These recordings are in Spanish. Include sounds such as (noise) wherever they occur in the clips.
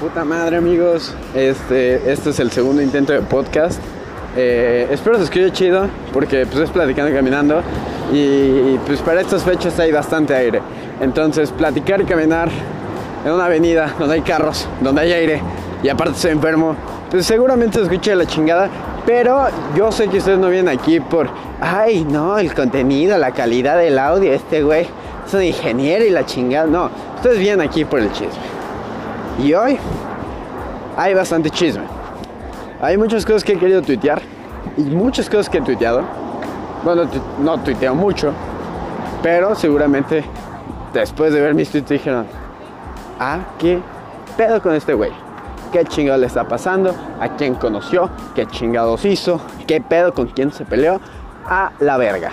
Puta madre amigos, este, este es el segundo intento de podcast. Eh, espero se escuche chido porque pues es platicando y caminando y pues para estas fechas hay bastante aire. Entonces platicar y caminar en una avenida donde hay carros, donde hay aire y aparte estoy enfermo, pues seguramente se escuche la chingada. Pero yo sé que ustedes no vienen aquí por, ay no, el contenido, la calidad del audio, este güey es un ingeniero y la chingada. No, ustedes vienen aquí por el chisme. Y hoy hay bastante chisme. Hay muchas cosas que he querido tuitear y muchas cosas que he tuiteado. Bueno, no tuiteo mucho, pero seguramente después de ver mis tweets dijeron, ah, ¿qué pedo con este güey? ¿Qué chingados le está pasando? ¿A quién conoció? ¿Qué chingados hizo? ¿Qué pedo con quién se peleó? A la verga.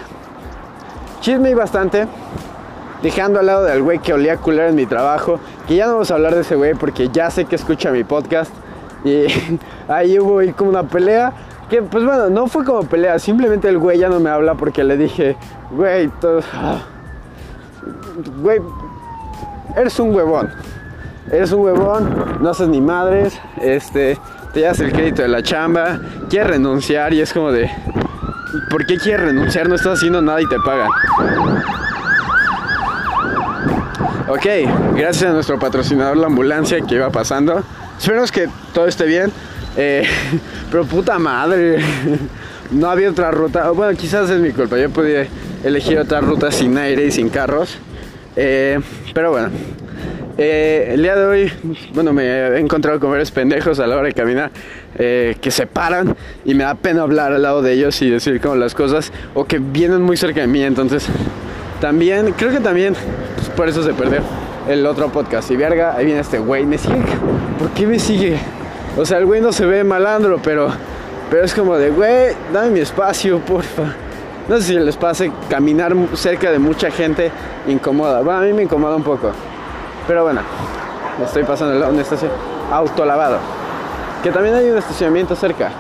Chisme y bastante dejando al lado del güey que olía culero en mi trabajo, que ya no vamos a hablar de ese güey porque ya sé que escucha mi podcast. Y (laughs) ahí hubo ahí como una pelea. Que pues bueno, no fue como pelea, simplemente el güey ya no me habla porque le dije, güey, todo, (sighs) güey, eres un huevón, eres un huevón, no haces ni madres, este, te das el crédito de la chamba, quieres renunciar y es como de, ¿por qué quieres renunciar? No estás haciendo nada y te pagan. Ok, gracias a nuestro patrocinador la ambulancia que iba pasando. Esperemos que todo esté bien. Eh, (laughs) pero puta madre, (laughs) no había otra ruta. Bueno, quizás es mi culpa. Yo podía elegir otra ruta sin aire y sin carros. Eh, pero bueno, eh, el día de hoy, bueno, me he encontrado con varios pendejos a la hora de caminar que se paran y me da pena hablar al lado de ellos y decir como las cosas o que vienen muy cerca de mí. Entonces, también, creo que también por eso se perdió el otro podcast. Y verga, ahí viene este güey, me sigue. ¿Por qué me sigue? O sea, el güey no se ve malandro, pero, pero es como de, güey, dame mi espacio, porfa. No sé si les pase caminar cerca de mucha gente incomoda. Bueno, a mí me incomoda un poco. Pero bueno, estoy pasando a una estación autolavado. Que también hay un estacionamiento cerca.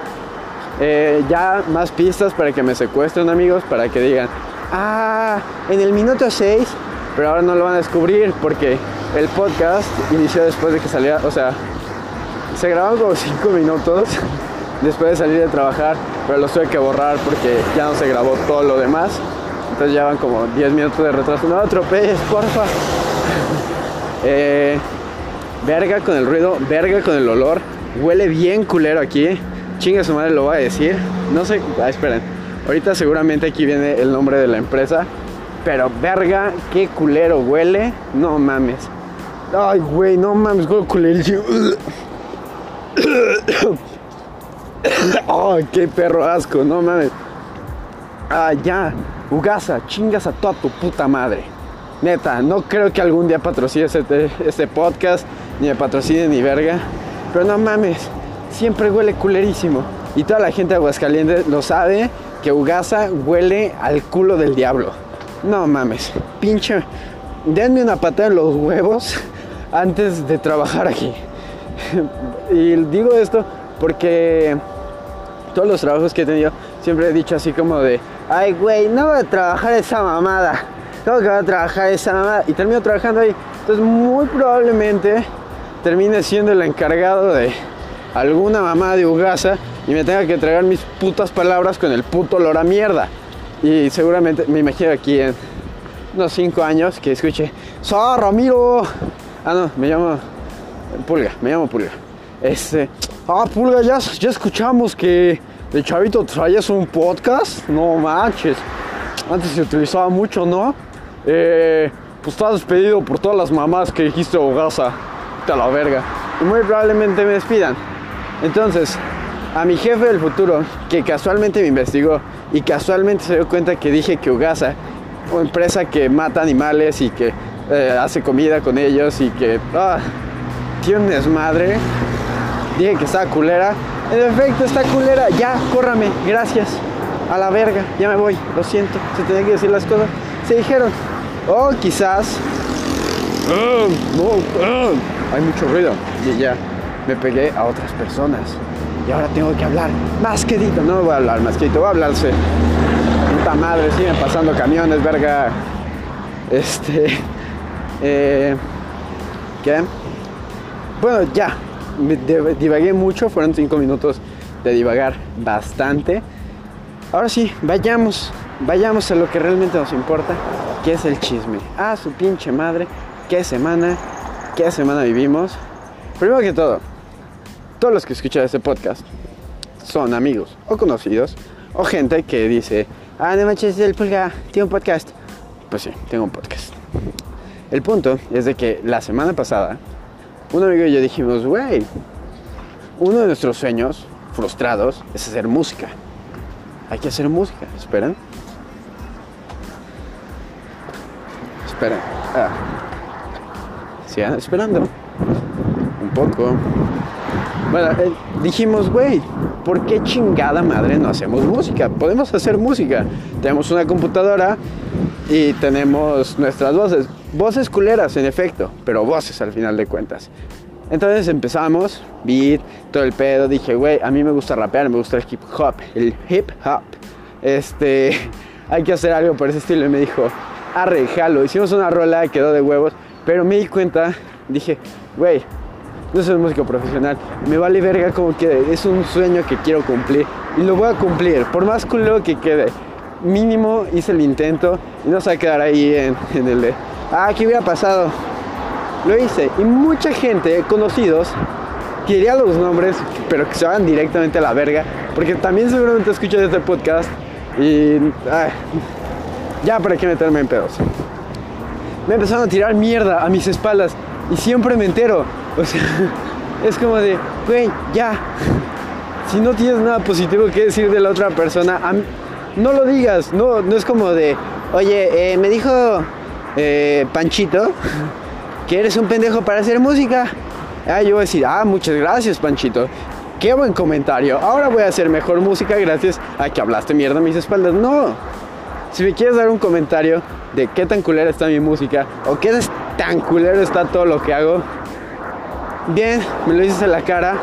Eh, ya más pistas para que me secuestren amigos, para que digan, ah, en el minuto 6, pero ahora no lo van a descubrir porque el podcast inició después de que saliera, o sea, se grabaron como 5 minutos (laughs) después de salir de trabajar, pero los tuve que borrar porque ya no se grabó todo lo demás. Entonces ya van como 10 minutos de retraso. No atropelles, porfa. (laughs) eh, verga con el ruido, verga con el olor. Huele bien culero aquí. Chinga su madre lo va a decir. No sé, ah, esperen. Ahorita seguramente aquí viene el nombre de la empresa. Pero verga, qué culero huele. No mames. Ay, güey, no mames, huele culero. Ay, qué perro asco, no mames. Ah, ya. Ugasa, chingas a toda tu puta madre. Neta, no creo que algún día patrocine este, este podcast, ni me patrocine ni verga. Pero no mames, siempre huele culerísimo. Y toda la gente de Aguascalientes lo sabe que Ugasa huele al culo del diablo. No mames, pinche. Denme una patada en los huevos (laughs) antes de trabajar aquí. (laughs) y digo esto porque todos los trabajos que he tenido siempre he dicho así como de, ay güey, no voy a trabajar esa mamada. Tengo que a trabajar esa mamada. Y termino trabajando ahí. Entonces muy probablemente termine siendo el encargado de alguna mamá de Ugasa y me tenga que tragar mis putas palabras con el puto olor a mierda. Y seguramente me imagino aquí en unos 5 años que escuche, ¡Sor, Ramiro! Ah, no, me llamo Pulga, me llamo Pulga. Este, ah, Pulga, ya, ya escuchamos que de chavito traías un podcast. No manches, antes se utilizaba mucho, ¿no? Eh, pues estás despedido por todas las mamás que dijiste Ogasa. Te la verga. Y muy probablemente me despidan. Entonces, a mi jefe del futuro, que casualmente me investigó y casualmente se dio cuenta que dije que Ugasa, una empresa que mata animales y que eh, hace comida con ellos y que ah, tiene un desmadre, dije que estaba culera. En efecto, está culera. Ya, córrame, gracias. A la verga, ya me voy, lo siento. Se tenía que decir las cosas. Se dijeron. O quizás. ah, ah, hay mucho ruido. Y ya me pegué a otras personas. Y ahora tengo que hablar más quedito. No voy a hablar más quedito, voy a hablarse. Puta madre, siguen pasando camiones, verga. Este. Eh, ¿Qué? Bueno, ya. divagué mucho, fueron cinco minutos de divagar bastante. Ahora sí, vayamos, vayamos a lo que realmente nos importa, que es el chisme. Ah, su pinche madre, qué semana, qué semana vivimos. Primero que todo, todos los que escuchan este podcast son amigos o conocidos o gente que dice, ah, no manches, el pulga tiene un podcast. Pues sí, tengo un podcast. El punto es de que la semana pasada, un amigo y yo dijimos, güey, uno de nuestros sueños frustrados es hacer música. Hay que hacer música, ¿esperan? Esperen. Ah. Sigan esperando. Un poco. Bueno, eh, dijimos, güey, ¿por qué chingada madre no hacemos música? Podemos hacer música. Tenemos una computadora y tenemos nuestras voces. Voces culeras, en efecto, pero voces al final de cuentas. Entonces empezamos, beat, todo el pedo. Dije, güey, a mí me gusta rapear, me gusta el hip hop. El hip hop. Este, (laughs) hay que hacer algo por ese estilo. Y me dijo, arre, jalo. Hicimos una rola, quedó de huevos. Pero me di cuenta, dije, güey, no soy músico profesional. Me vale verga como que es un sueño que quiero cumplir. Y lo voy a cumplir, por más culo que quede. Mínimo hice el intento y no se va quedar ahí en, el de, ah, ¿qué hubiera pasado? Lo hice. Y mucha gente, conocidos, quería los nombres, pero que se van directamente a la verga. Porque también seguramente escuchan este podcast. Y. ya, ¿para qué meterme en pedos? Me empezaron a tirar mierda a mis espaldas. Y siempre me entero. O sea, es como de, güey, ya. Si no tienes nada positivo que decir de la otra persona, no lo digas. No, no es como de, oye, eh, me dijo eh, Panchito que eres un pendejo para hacer música. Ah, yo voy a decir, ah, muchas gracias, Panchito. Qué buen comentario. Ahora voy a hacer mejor música gracias a que hablaste mierda a mis espaldas. No. Si me quieres dar un comentario de qué tan culera está mi música o qué tan culero está todo lo que hago, bien, me lo dices en la cara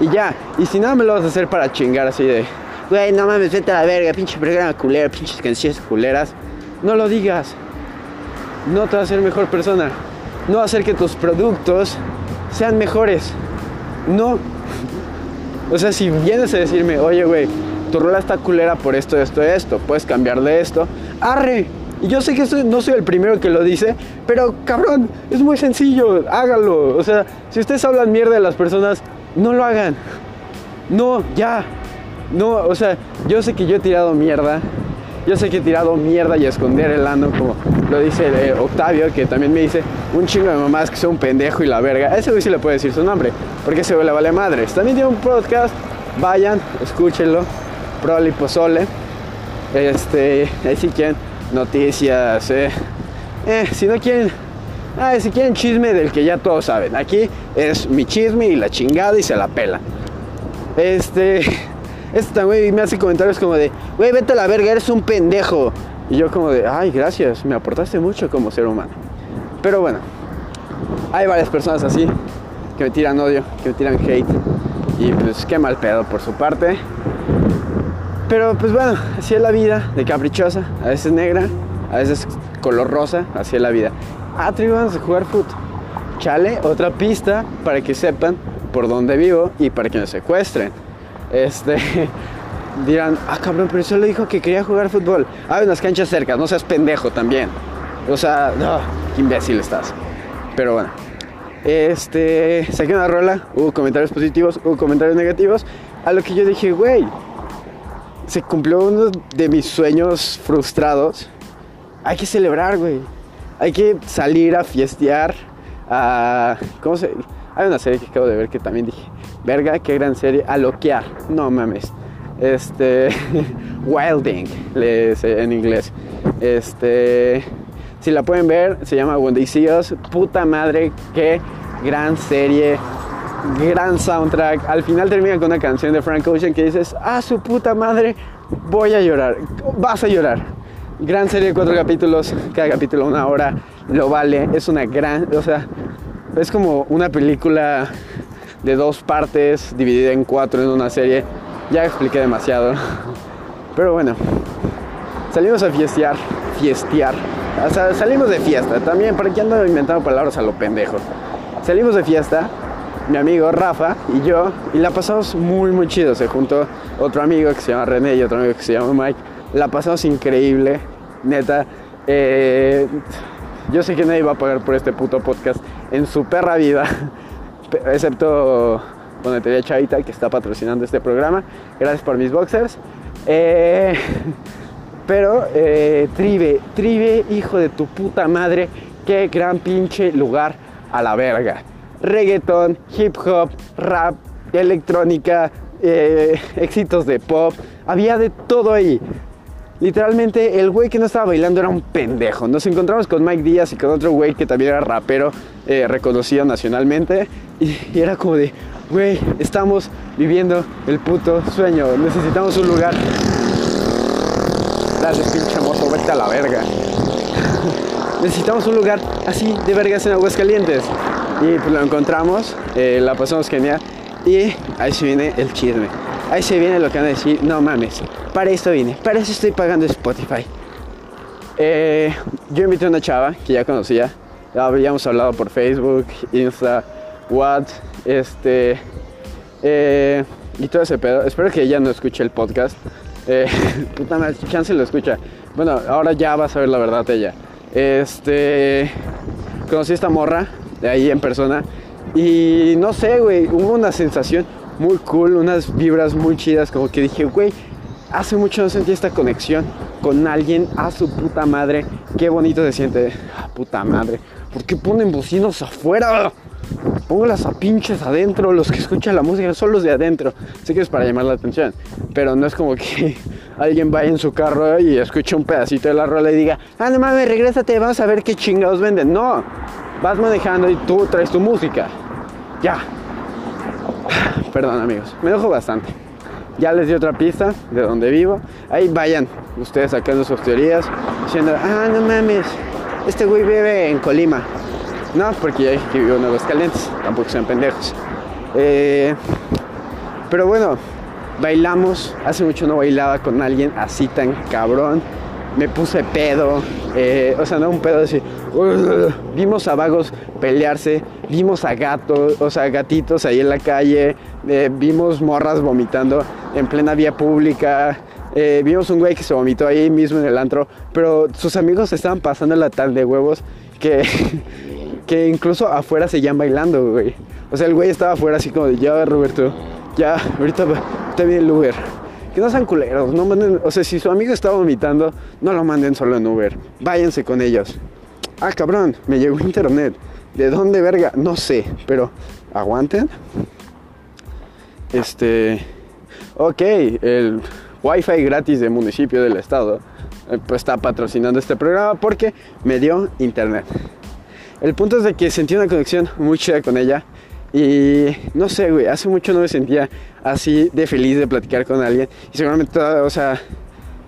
y ya. Y si no, me lo vas a hacer para chingar así de, güey, no mames, vete a la verga, pinche programa culera, pinches canciones culeras. No lo digas. No te va a hacer mejor persona no hacer que tus productos sean mejores. No. O sea, si vienes a decirme, oye, güey, tu rola está culera por esto, esto, esto, puedes cambiarle esto, arre. Y yo sé que no soy el primero que lo dice, pero cabrón, es muy sencillo, hágalo. O sea, si ustedes hablan mierda de las personas, no lo hagan. No, ya. No, o sea, yo sé que yo he tirado mierda. Yo sé que he tirado mierda y esconder el ano, como lo dice eh, Octavio, que también me dice un chingo de mamás que sea un pendejo y la verga. Ese güey sí le puede decir su nombre, porque ese güey le vale madres. También tiene un podcast, vayan, escúchenlo, Proli Pozole. Este, ahí si quieren noticias, eh. eh si no quieren, si quieren chisme del que ya todos saben. Aquí es mi chisme y la chingada y se la pela. Este, este güey me hace comentarios como de, güey, vete a la verga, eres un pendejo. Y yo como de, ay, gracias, me aportaste mucho como ser humano. Pero bueno, hay varias personas así que me tiran odio, que me tiran hate. Y pues qué mal pedo por su parte. Pero pues bueno, así es la vida de caprichosa. A veces negra, a veces color rosa, así es la vida. Ah, vamos a jugar fútbol. Chale, otra pista para que sepan por dónde vivo y para que me secuestren. Este, (laughs) dirán, ah cabrón, pero solo dijo que quería jugar fútbol. Hay unas canchas cerca, no seas pendejo también. O sea, no, qué imbécil estás. Pero bueno. Este, saqué una rola, hubo comentarios positivos, hubo comentarios negativos. A lo que yo dije, güey, se cumplió uno de mis sueños frustrados. Hay que celebrar, güey. Hay que salir a fiestear, a... ¿Cómo se...? Hay una serie que acabo de ver que también dije, verga, qué gran serie, a loquear. No mames este (laughs) Wilding en inglés este si la pueden ver se llama When They puta madre qué gran serie gran soundtrack al final termina con una canción de Frank Ocean que dices ah su puta madre voy a llorar vas a llorar gran serie de cuatro capítulos cada capítulo una hora lo vale es una gran o sea es como una película de dos partes dividida en cuatro en una serie ya expliqué demasiado. Pero bueno, salimos a fiestear, fiestear. O sea, salimos de fiesta también, para que ando inventando palabras a lo pendejo. Salimos de fiesta mi amigo Rafa y yo, y la pasamos muy, muy chido. Se juntó otro amigo que se llama René y otro amigo que se llama Mike. La pasamos increíble, neta. Eh, yo sé que nadie va a pagar por este puto podcast en su perra vida, (laughs) excepto Donetería Chavita que está patrocinando este programa. Gracias por mis boxers. Eh, (laughs) pero eh, Tribe, Tribe, hijo de tu puta madre, qué gran pinche lugar a la verga. Reggaeton, hip hop, rap, electrónica, eh, éxitos de pop, había de todo ahí. Literalmente el güey que no estaba bailando era un pendejo. Nos encontramos con Mike Díaz y con otro güey que también era rapero eh, reconocido nacionalmente. Y, era como de, güey, estamos viviendo el puto sueño. Necesitamos un lugar. Dale, pinche moto, vete a la verga. (laughs) Necesitamos un lugar así de vergas en Aguascalientes. Y pues lo encontramos, eh, la pasamos genial. Y ahí se viene el chisme. Ahí se viene lo que van a decir, no mames, para esto vine, para eso estoy pagando Spotify. Eh, yo invité a una chava que ya conocía, habíamos hablado por Facebook, Insta, What, este, eh, y todo ese pedo. Espero que ella no escuche el podcast. Eh, (laughs) puta madre, chance lo escucha. Bueno, ahora ya vas a ver la verdad ella. Este, conocí a esta morra de ahí en persona y no sé, güey, hubo una sensación muy cool, unas vibras muy chidas, como que dije, güey, hace mucho no sentí esta conexión con alguien a su puta madre. Qué bonito se siente. Ah, puta madre. ¿Por qué ponen bocinos afuera? Póngalas a pinches adentro. Los que escuchan la música son los de adentro. Sé que es para llamar la atención. Pero no es como que (laughs) alguien vaya en su carro y escuche un pedacito de la rola y diga, ah, no mames, regrésate, vamos a ver qué chingados venden. No. Vas manejando y tú traes tu música. Ya. Perdón amigos, me enojo bastante. Ya les di otra pista de donde vivo. Ahí vayan ustedes sacando sus teorías, diciendo, ah, no mames, este güey vive en Colima. No, porque ya que vivo en Aguascalientes, tampoco sean pendejos. Eh, pero bueno, bailamos. Hace mucho no bailaba con alguien así tan cabrón. Me puse pedo, eh, o sea, no un pedo así. vimos a vagos pelearse, vimos a gatos, o sea, gatitos ahí en la calle, eh, vimos morras vomitando en plena vía pública. Eh, vimos un güey que se vomitó ahí mismo en el antro, pero sus amigos estaban pasando la tal de huevos que, (laughs) que incluso afuera seguían bailando, güey. O sea, el güey estaba afuera así como de, ya, Roberto, ya, ahorita está bien el Uber. Que no sean culeros, no manden, o sea, si su amigo está vomitando, no lo manden solo en Uber, váyanse con ellos. Ah, cabrón, me llegó internet. ¿De dónde verga? No sé, pero aguanten. Este, ok, el Wi-Fi gratis del municipio del estado eh, pues está patrocinando este programa porque me dio internet. El punto es de que sentí una conexión muy chida con ella y no sé, güey, hace mucho no me sentía así de feliz de platicar con alguien. Y seguramente, o sea,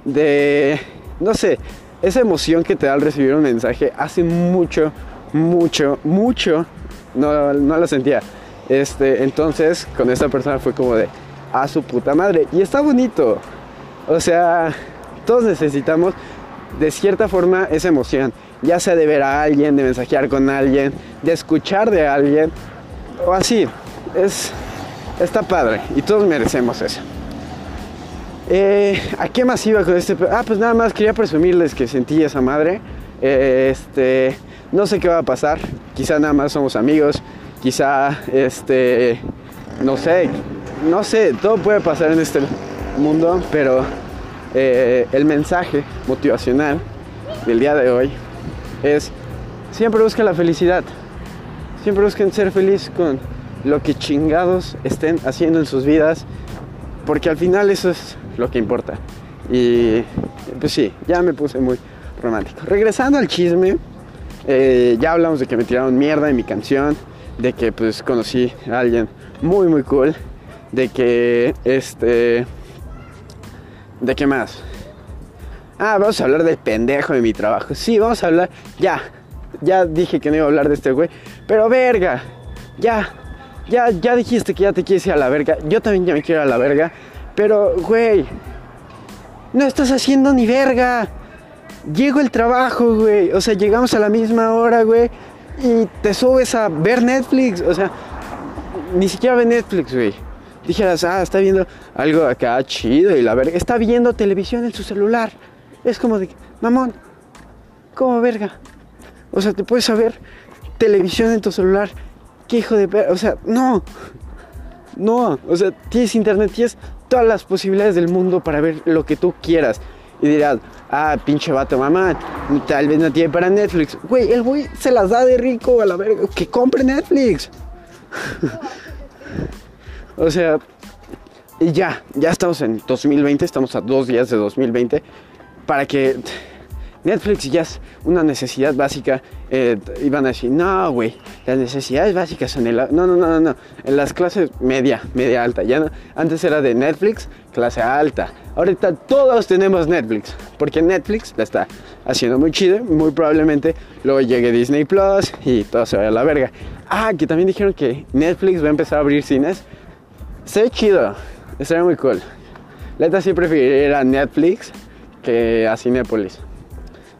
de, no sé, esa emoción que te da al recibir un mensaje, hace mucho, mucho, mucho, no, no la sentía. Este, entonces, con esta persona fue como de, a su puta madre. Y está bonito. O sea, todos necesitamos de cierta forma esa emoción. Ya sea de ver a alguien, de mensajear con alguien, de escuchar de alguien o así. Es, está padre y todos merecemos eso. Eh, ¿A qué más iba con este? Ah, pues nada más quería presumirles que sentí esa madre. Eh, este, no sé qué va a pasar. Quizá nada más somos amigos. Quizá, este, no sé, no sé. Todo puede pasar en este mundo, pero eh, el mensaje motivacional del día de hoy es siempre busca la felicidad. Siempre busquen ser feliz con lo que chingados estén haciendo en sus vidas, porque al final eso es lo que importa. Y pues sí, ya me puse muy romántico. Regresando al chisme, eh, ya hablamos de que me tiraron mierda en mi canción, de que pues conocí a alguien muy muy cool, de que este... ¿De qué más? Ah, vamos a hablar del pendejo de mi trabajo. Sí, vamos a hablar. Ya, ya dije que no iba a hablar de este güey. Pero verga, ya, ya, ya dijiste que ya te quieres ir a la verga. Yo también ya me quiero ir a la verga. Pero, güey, no estás haciendo ni verga. Llego el trabajo, güey. O sea, llegamos a la misma hora, güey. Y te subes a ver Netflix. O sea, ni siquiera ve Netflix, güey. Dijeras, ah, está viendo algo acá chido y la verga. Está viendo televisión en su celular. Es como de, mamón, ¿cómo verga? O sea, te puedes saber televisión en tu celular. ¿Qué hijo de perra? O sea, no. No. O sea, tienes internet, tienes todas las posibilidades del mundo para ver lo que tú quieras. Y dirás, ah, pinche vato, mamá, tal vez no tiene para Netflix. Güey, el güey se las da de rico a la verga. Que compre Netflix. (laughs) o sea, ya, ya estamos en 2020, estamos a dos días de 2020. Para que Netflix ya es una necesidad básica. Eh, iban a decir, no, güey, las necesidades básicas son el... No, no, no, no, no. En las clases media, media alta. Ya antes era de Netflix, clase alta. Ahorita todos tenemos Netflix. Porque Netflix la está haciendo muy chido. Muy probablemente luego llegue Disney Plus y todo se vaya a la verga. Ah, que también dijeron que Netflix va a empezar a abrir cines. Se ve chido. Estaría muy cool. La neta sí preferiría Netflix que a Cinepolis.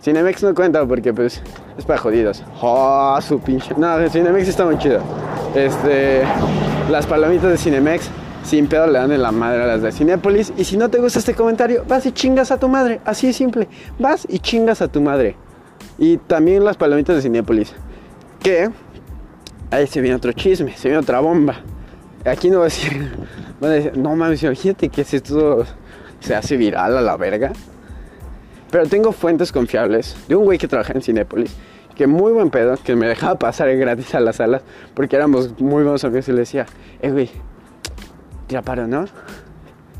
Cinemex no cuenta porque pues es para jodidos. Oh, su pinche. No, Cinemex está muy chido. Este, las palomitas de Cinemex sin pedo le dan en la madre a las de Cinépolis. Y si no te gusta este comentario, vas y chingas a tu madre. Así de simple. Vas y chingas a tu madre. Y también las palomitas de Cinépolis. Que ahí se viene otro chisme, se viene otra bomba. Aquí no va a decir, (laughs) a decir, no mames, imagínate que si esto se hace viral a la verga. Pero tengo fuentes confiables de un güey que trabaja en Cinépolis, que muy buen pedo, que me dejaba pasar gratis a las salas, porque éramos muy buenos amigos y le decía, eh, güey, tira paro, ¿no?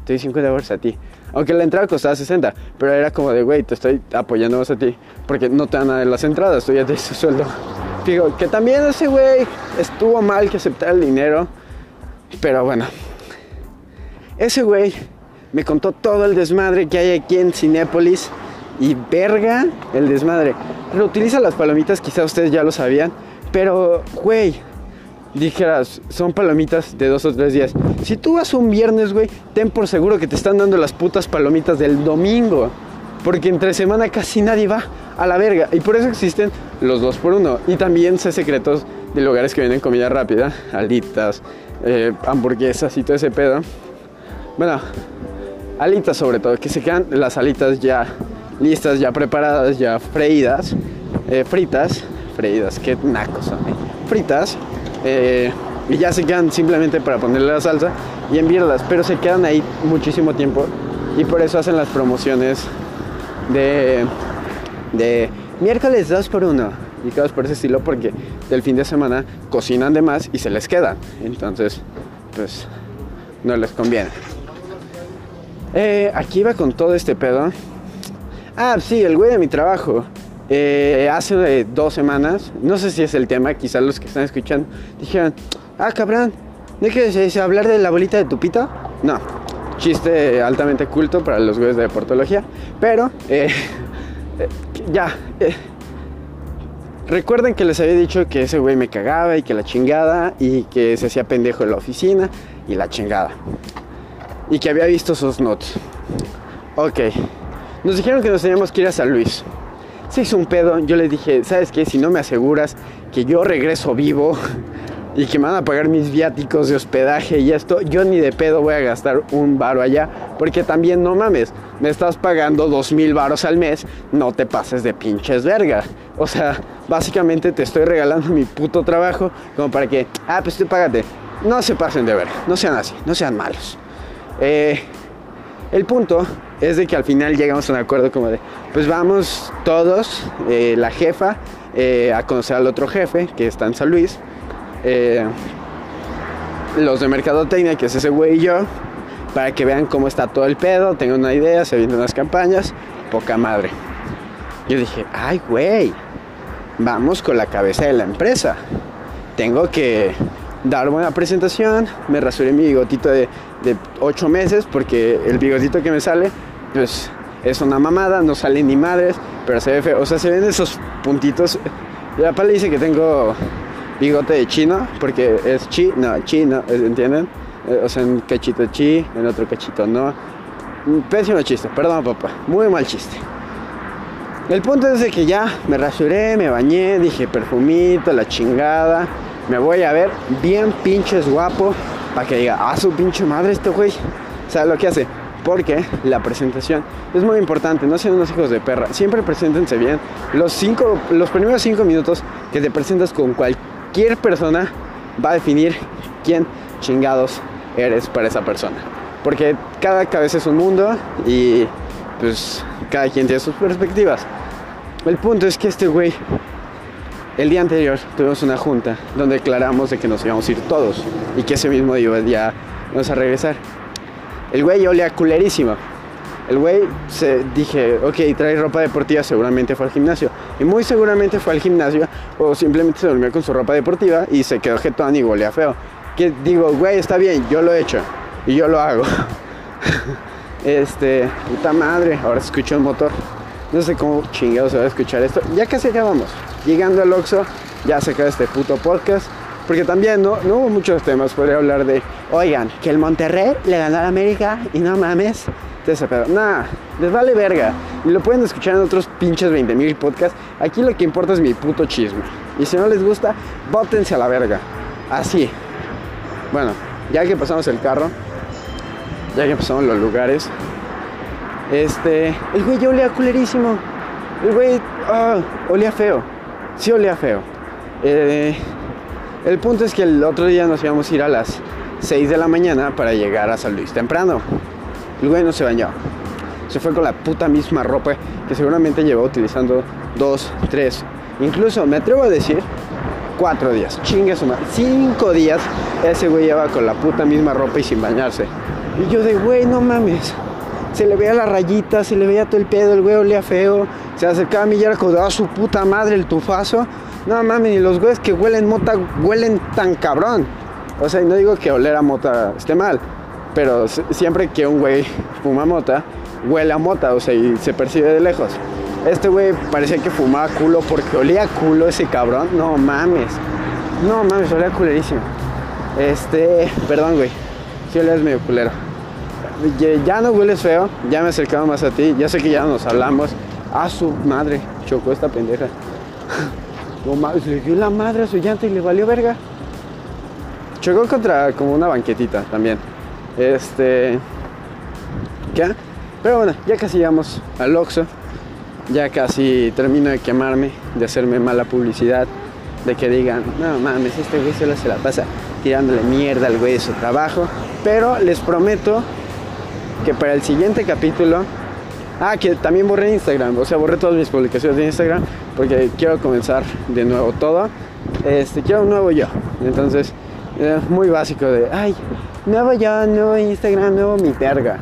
Te doy 50 euros a ti. Aunque la entrada costaba 60, pero era como de, güey, te estoy apoyando a ti, porque no te dan nada de las entradas, tú ya te su sueldo. Digo, que también ese güey estuvo mal que aceptar el dinero, pero bueno. Ese güey me contó todo el desmadre que hay aquí en Cinépolis y verga el desmadre. Reutiliza las palomitas, quizá ustedes ya lo sabían. Pero, güey, dijeras, son palomitas de dos o tres días. Si tú vas un viernes, güey, ten por seguro que te están dando las putas palomitas del domingo. Porque entre semana casi nadie va a la verga. Y por eso existen los dos por uno. Y también sé secretos de lugares que venden comida rápida. Alitas, eh, hamburguesas y todo ese pedo. Bueno, alitas sobre todo, que se quedan las alitas ya listas, ya preparadas, ya freídas, eh, fritas, freídas, qué nacos son, eh, fritas, eh, y ya se quedan simplemente para ponerle la salsa y enviarlas, pero se quedan ahí muchísimo tiempo y por eso hacen las promociones de, de miércoles 2 por 1 y cosas por ese estilo porque del fin de semana cocinan de más y se les quedan, entonces pues no les conviene. aquí va con todo este pedo Ah, sí, el güey de mi trabajo. Eh, hace dos semanas, no sé si es el tema, quizás los que están escuchando, dijeron, ah, cabrón, ¿no quieres hablar de la bolita de tu pito? No, chiste altamente culto para los güeyes de deportología, pero eh, (laughs) eh, ya. recuerden que les había dicho que ese güey me cagaba y que la chingada y que se hacía pendejo en la oficina y la chingada. Y que había visto sus notes. Ok. Nos dijeron que nos teníamos que ir a San Luis. Se hizo un pedo. Yo le dije, ¿sabes qué? Si no me aseguras que yo regreso vivo y que me van a pagar mis viáticos de hospedaje y esto, yo ni de pedo voy a gastar un varo allá. Porque también no mames, me estás pagando dos mil varos al mes, no te pases de pinches verga. O sea, básicamente te estoy regalando mi puto trabajo como para que, ah, pues tú págate. No se pasen de verga, no sean así, no sean malos. Eh, el punto es de que al final llegamos a un acuerdo como de, pues vamos todos, eh, la jefa, eh, a conocer al otro jefe que está en San Luis, eh, los de Mercadotecnia, que es ese güey y yo, para que vean cómo está todo el pedo, tengan una idea, se vienen unas campañas, poca madre. Yo dije, ay güey, vamos con la cabeza de la empresa. Tengo que dar buena presentación, me rasuré mi bigotito de, de 8 meses porque el bigotito que me sale pues es una mamada, no sale ni madres, pero se ve feo. O sea, se ven esos puntitos. Y papá le dice que tengo bigote de chino, porque es chi, no, chi, no, ¿entienden? Eh, o sea, un cachito chi, en otro cachito no. Pésimo chiste, perdón papá, muy mal chiste. El punto es de que ya me rasuré, me bañé, dije perfumito, la chingada. Me voy a ver bien pinches guapo para que diga, ah, su pinche madre este güey. ¿Sabe lo que hace? Porque la presentación es muy importante, no sean unos hijos de perra. Siempre preséntense bien. Los, cinco, los primeros cinco minutos que te presentas con cualquier persona va a definir quién chingados eres para esa persona. Porque cada cabeza es un mundo y pues cada quien tiene sus perspectivas. El punto es que este güey, el día anterior tuvimos una junta donde declaramos de que nos íbamos a ir todos y que ese mismo día ya vamos a regresar. El güey olía culerísimo. El güey se dije, ok, trae ropa deportiva, seguramente fue al gimnasio. Y muy seguramente fue al gimnasio o simplemente se durmió con su ropa deportiva y se quedó jetón y olía feo. Que digo, güey, está bien, yo lo he hecho y yo lo hago. (laughs) este, puta madre, ahora se escucha un motor. No sé cómo chingado se va a escuchar esto. Ya casi acabamos. Llegando al Oxxo, ya se acaba este puto podcast. Porque también no, no hubo muchos temas. Podría hablar de, oigan, que el Monterrey le ganó a América y no mames. Ese pedo. Nah, les vale verga. Y lo pueden escuchar en otros pinches 20.000 podcasts. Aquí lo que importa es mi puto chisme. Y si no les gusta, bótense a la verga. Así. Bueno, ya que pasamos el carro, ya que pasamos los lugares, este, el güey ya olía culerísimo. El güey, ah, olía feo. Sí olía feo. Eh, el punto es que el otro día nos íbamos a ir a las 6 de la mañana para llegar a San Luis temprano. El güey no se bañó. Se fue con la puta misma ropa que seguramente llevó utilizando dos, tres, incluso me atrevo a decir cuatro días. Chingue su madre. Cinco días ese güey lleva con la puta misma ropa y sin bañarse. Y yo de güey, no mames. Se le veía la rayita, se le veía todo el pedo, el güey olía feo. Se acercaba a mí y era como, a su puta madre el tufazo. No mames, ni los güeyes que huelen mota huelen tan cabrón. O sea, no digo que oler a mota esté mal, pero siempre que un güey (laughs) fuma mota, huele a mota, o sea, y se percibe de lejos. Este güey parecía que fumaba culo porque olía culo ese cabrón. No mames. No mames, olía culerísimo. Este, perdón, güey. Si olías medio culero. Ya no hueles feo, ya me he acercado más a ti, ya sé que ya nos hablamos. A su madre, chocó esta pendeja. (laughs) Le dio la madre a su llanta y le valió verga. Chocó contra como una banquetita también. Este. ¿Qué? Pero bueno, ya casi llegamos al Oxxo. Ya casi termino de quemarme, de hacerme mala publicidad. De que digan, no mames, este güey solo se la pasa tirándole mierda al güey de su trabajo. Pero les prometo que para el siguiente capítulo Ah, que también borré Instagram, o sea, borré todas mis publicaciones de Instagram porque quiero comenzar de nuevo todo. Este, quiero un nuevo yo. Entonces, es muy básico de, ay, nuevo yo, nuevo Instagram, nuevo mi verga.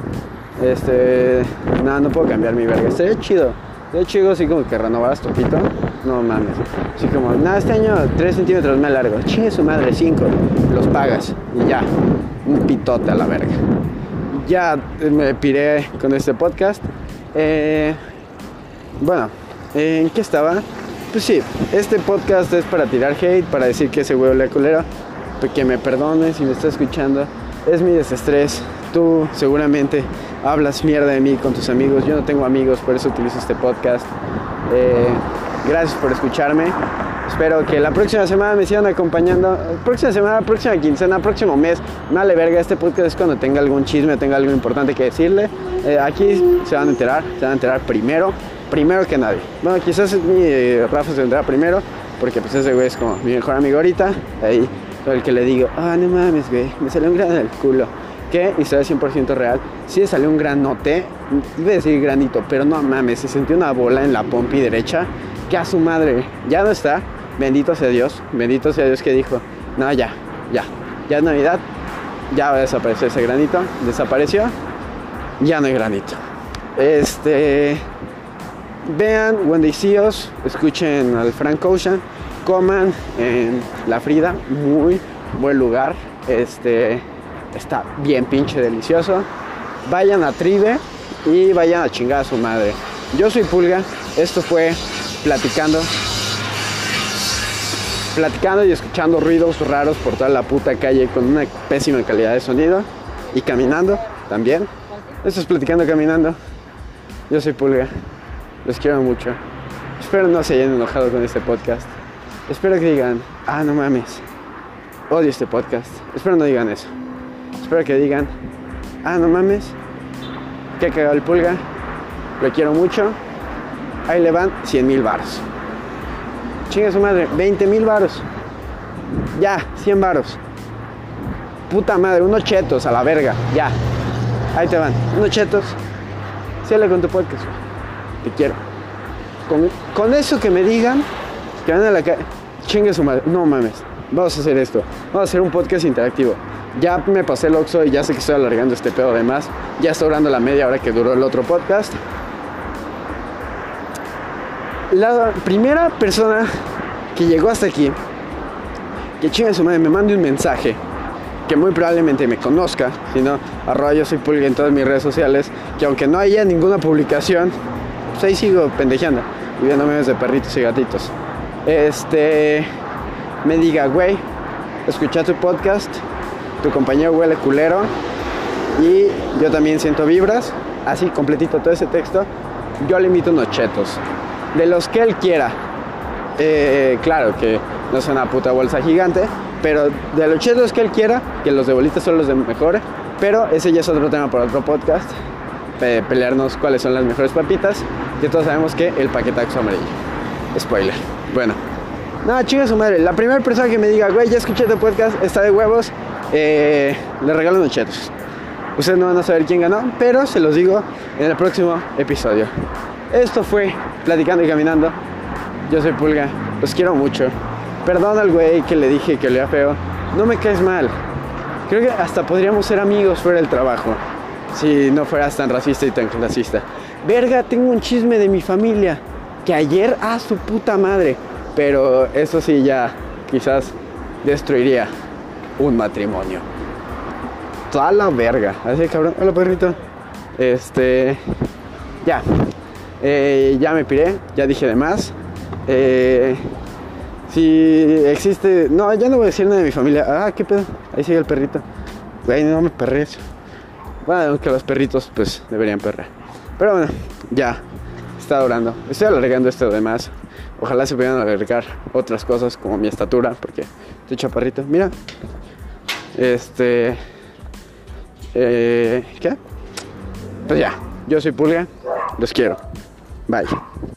Este, no, no puedo cambiar mi verga. Estaría chido. Estaría chido así como que renovaras pito. No mames. Así como, nada, este año 3 centímetros más largo. Chingue su madre, 5. Los pagas y ya. Un pitote a la verga. Ya me piré con este podcast. Eh, bueno, ¿en qué estaba? Pues sí, este podcast es para tirar hate, para decir que ese huevo le culero, que me perdones si me está escuchando. Es mi desestrés. Tú seguramente hablas mierda de mí con tus amigos. Yo no tengo amigos, por eso utilizo este podcast. Eh, gracias por escucharme. Espero que la próxima semana me sigan acompañando. Próxima semana, próxima quincena, próximo mes. Dale verga, este podcast es cuando tenga algún chisme, tenga algo importante que decirle. Eh, aquí se van a enterar, se van a enterar primero, primero que nadie. Bueno, quizás mi eh, Rafa se entera primero, porque pues ese güey es como mi mejor amigo ahorita. Ahí, el que le digo, ah, no mames, güey, me salió un grano del culo. Que historia 100% real. Sí le salió un granote, iba a decir granito, pero no mames, se sintió una bola en la pompi derecha. Que a su madre, ya no está. Bendito sea Dios, bendito sea Dios que dijo, no, ya, ya, ya es Navidad, ya va a desaparecer ese granito. Desapareció, ya no hay granito. Este. Vean See Us, escuchen al Frank Ocean, coman en La Frida, muy buen lugar. Este está bien pinche delicioso. Vayan a Tribe y vayan a chingar a su madre. Yo soy Pulga, esto fue platicando. Platicando y escuchando ruidos raros por toda la puta calle con una pésima calidad de sonido. Y caminando también. Esto es Platicando Caminando. Yo soy Pulga. Los quiero mucho. Espero no se hayan enojado con este podcast. Espero que digan, ah, no mames. odio este podcast. Espero no digan eso. Espero que digan, ah, no mames, que cagado el pulga, lo quiero mucho. Ahí le van 100 mil varos. Chinga su madre, 20 mil varos. Ya, 100 varos. Puta madre, unos chetos a la verga. Ya. Ahí te van. Unos chetos. Síale con tu podcast. Te quiero. Con, con eso que me digan, que van a la calle. Chingue su madre. No mames. Vamos a hacer esto. Vamos a hacer un podcast interactivo. Ya me pasé el Oxxo y ya sé que estoy alargando este pedo de más. Ya está durando la media hora que duró el otro podcast. La primera persona que llegó hasta aquí, que chingue su madre, me mande un mensaje que muy probablemente me conozca, si no, arroba yo soy Pulga en todas mis redes sociales, que aunque no haya ninguna publicación, pues ahí sigo pendejeando y viendo de perritos y gatitos. Este, me diga, güey, escucha tu podcast, tu compañero huele culero y yo también siento vibras, así completito todo ese texto, yo le invito unos chetos, de los que él quiera. Eh, claro que no es una puta bolsa gigante, pero de los chetos que él quiera, que los de bolitas son los de mejor, pero ese ya es otro tema para otro podcast. pelearnos cuáles son las mejores papitas, que todos sabemos que el paquetaxo amarillo. Spoiler. Bueno. No, chinga su madre. La primera persona que me diga, güey, ya escuché tu podcast, está de huevos, eh, le regalo unos chetos. Ustedes no van a saber quién ganó, pero se los digo en el próximo episodio. Esto fue Platicando y Caminando. Yo soy Pulga, los quiero mucho. Perdón al güey que le dije que olía feo. No me caes mal. Creo que hasta podríamos ser amigos fuera del trabajo. Si no fueras tan racista y tan clasista. Verga, tengo un chisme de mi familia. Que ayer, a su puta madre. Pero eso sí ya quizás destruiría un matrimonio. Toda la verga. Así cabrón. Hola perrito. Este. Ya. Eh, ya me piré. Ya dije de más. Eh, si existe. No, ya no voy a decir nada de mi familia. Ah, qué pedo. Ahí sigue el perrito. Güey, no me perres. Bueno, aunque los perritos, pues deberían perrar. Pero bueno, ya. Está durando. Estoy alargando esto además. Ojalá se pudieran alargar otras cosas como mi estatura, porque estoy chaparrito. Mira. Este. Eh, ¿Qué? Pues ya. Yo soy Pulga. Los quiero. Bye.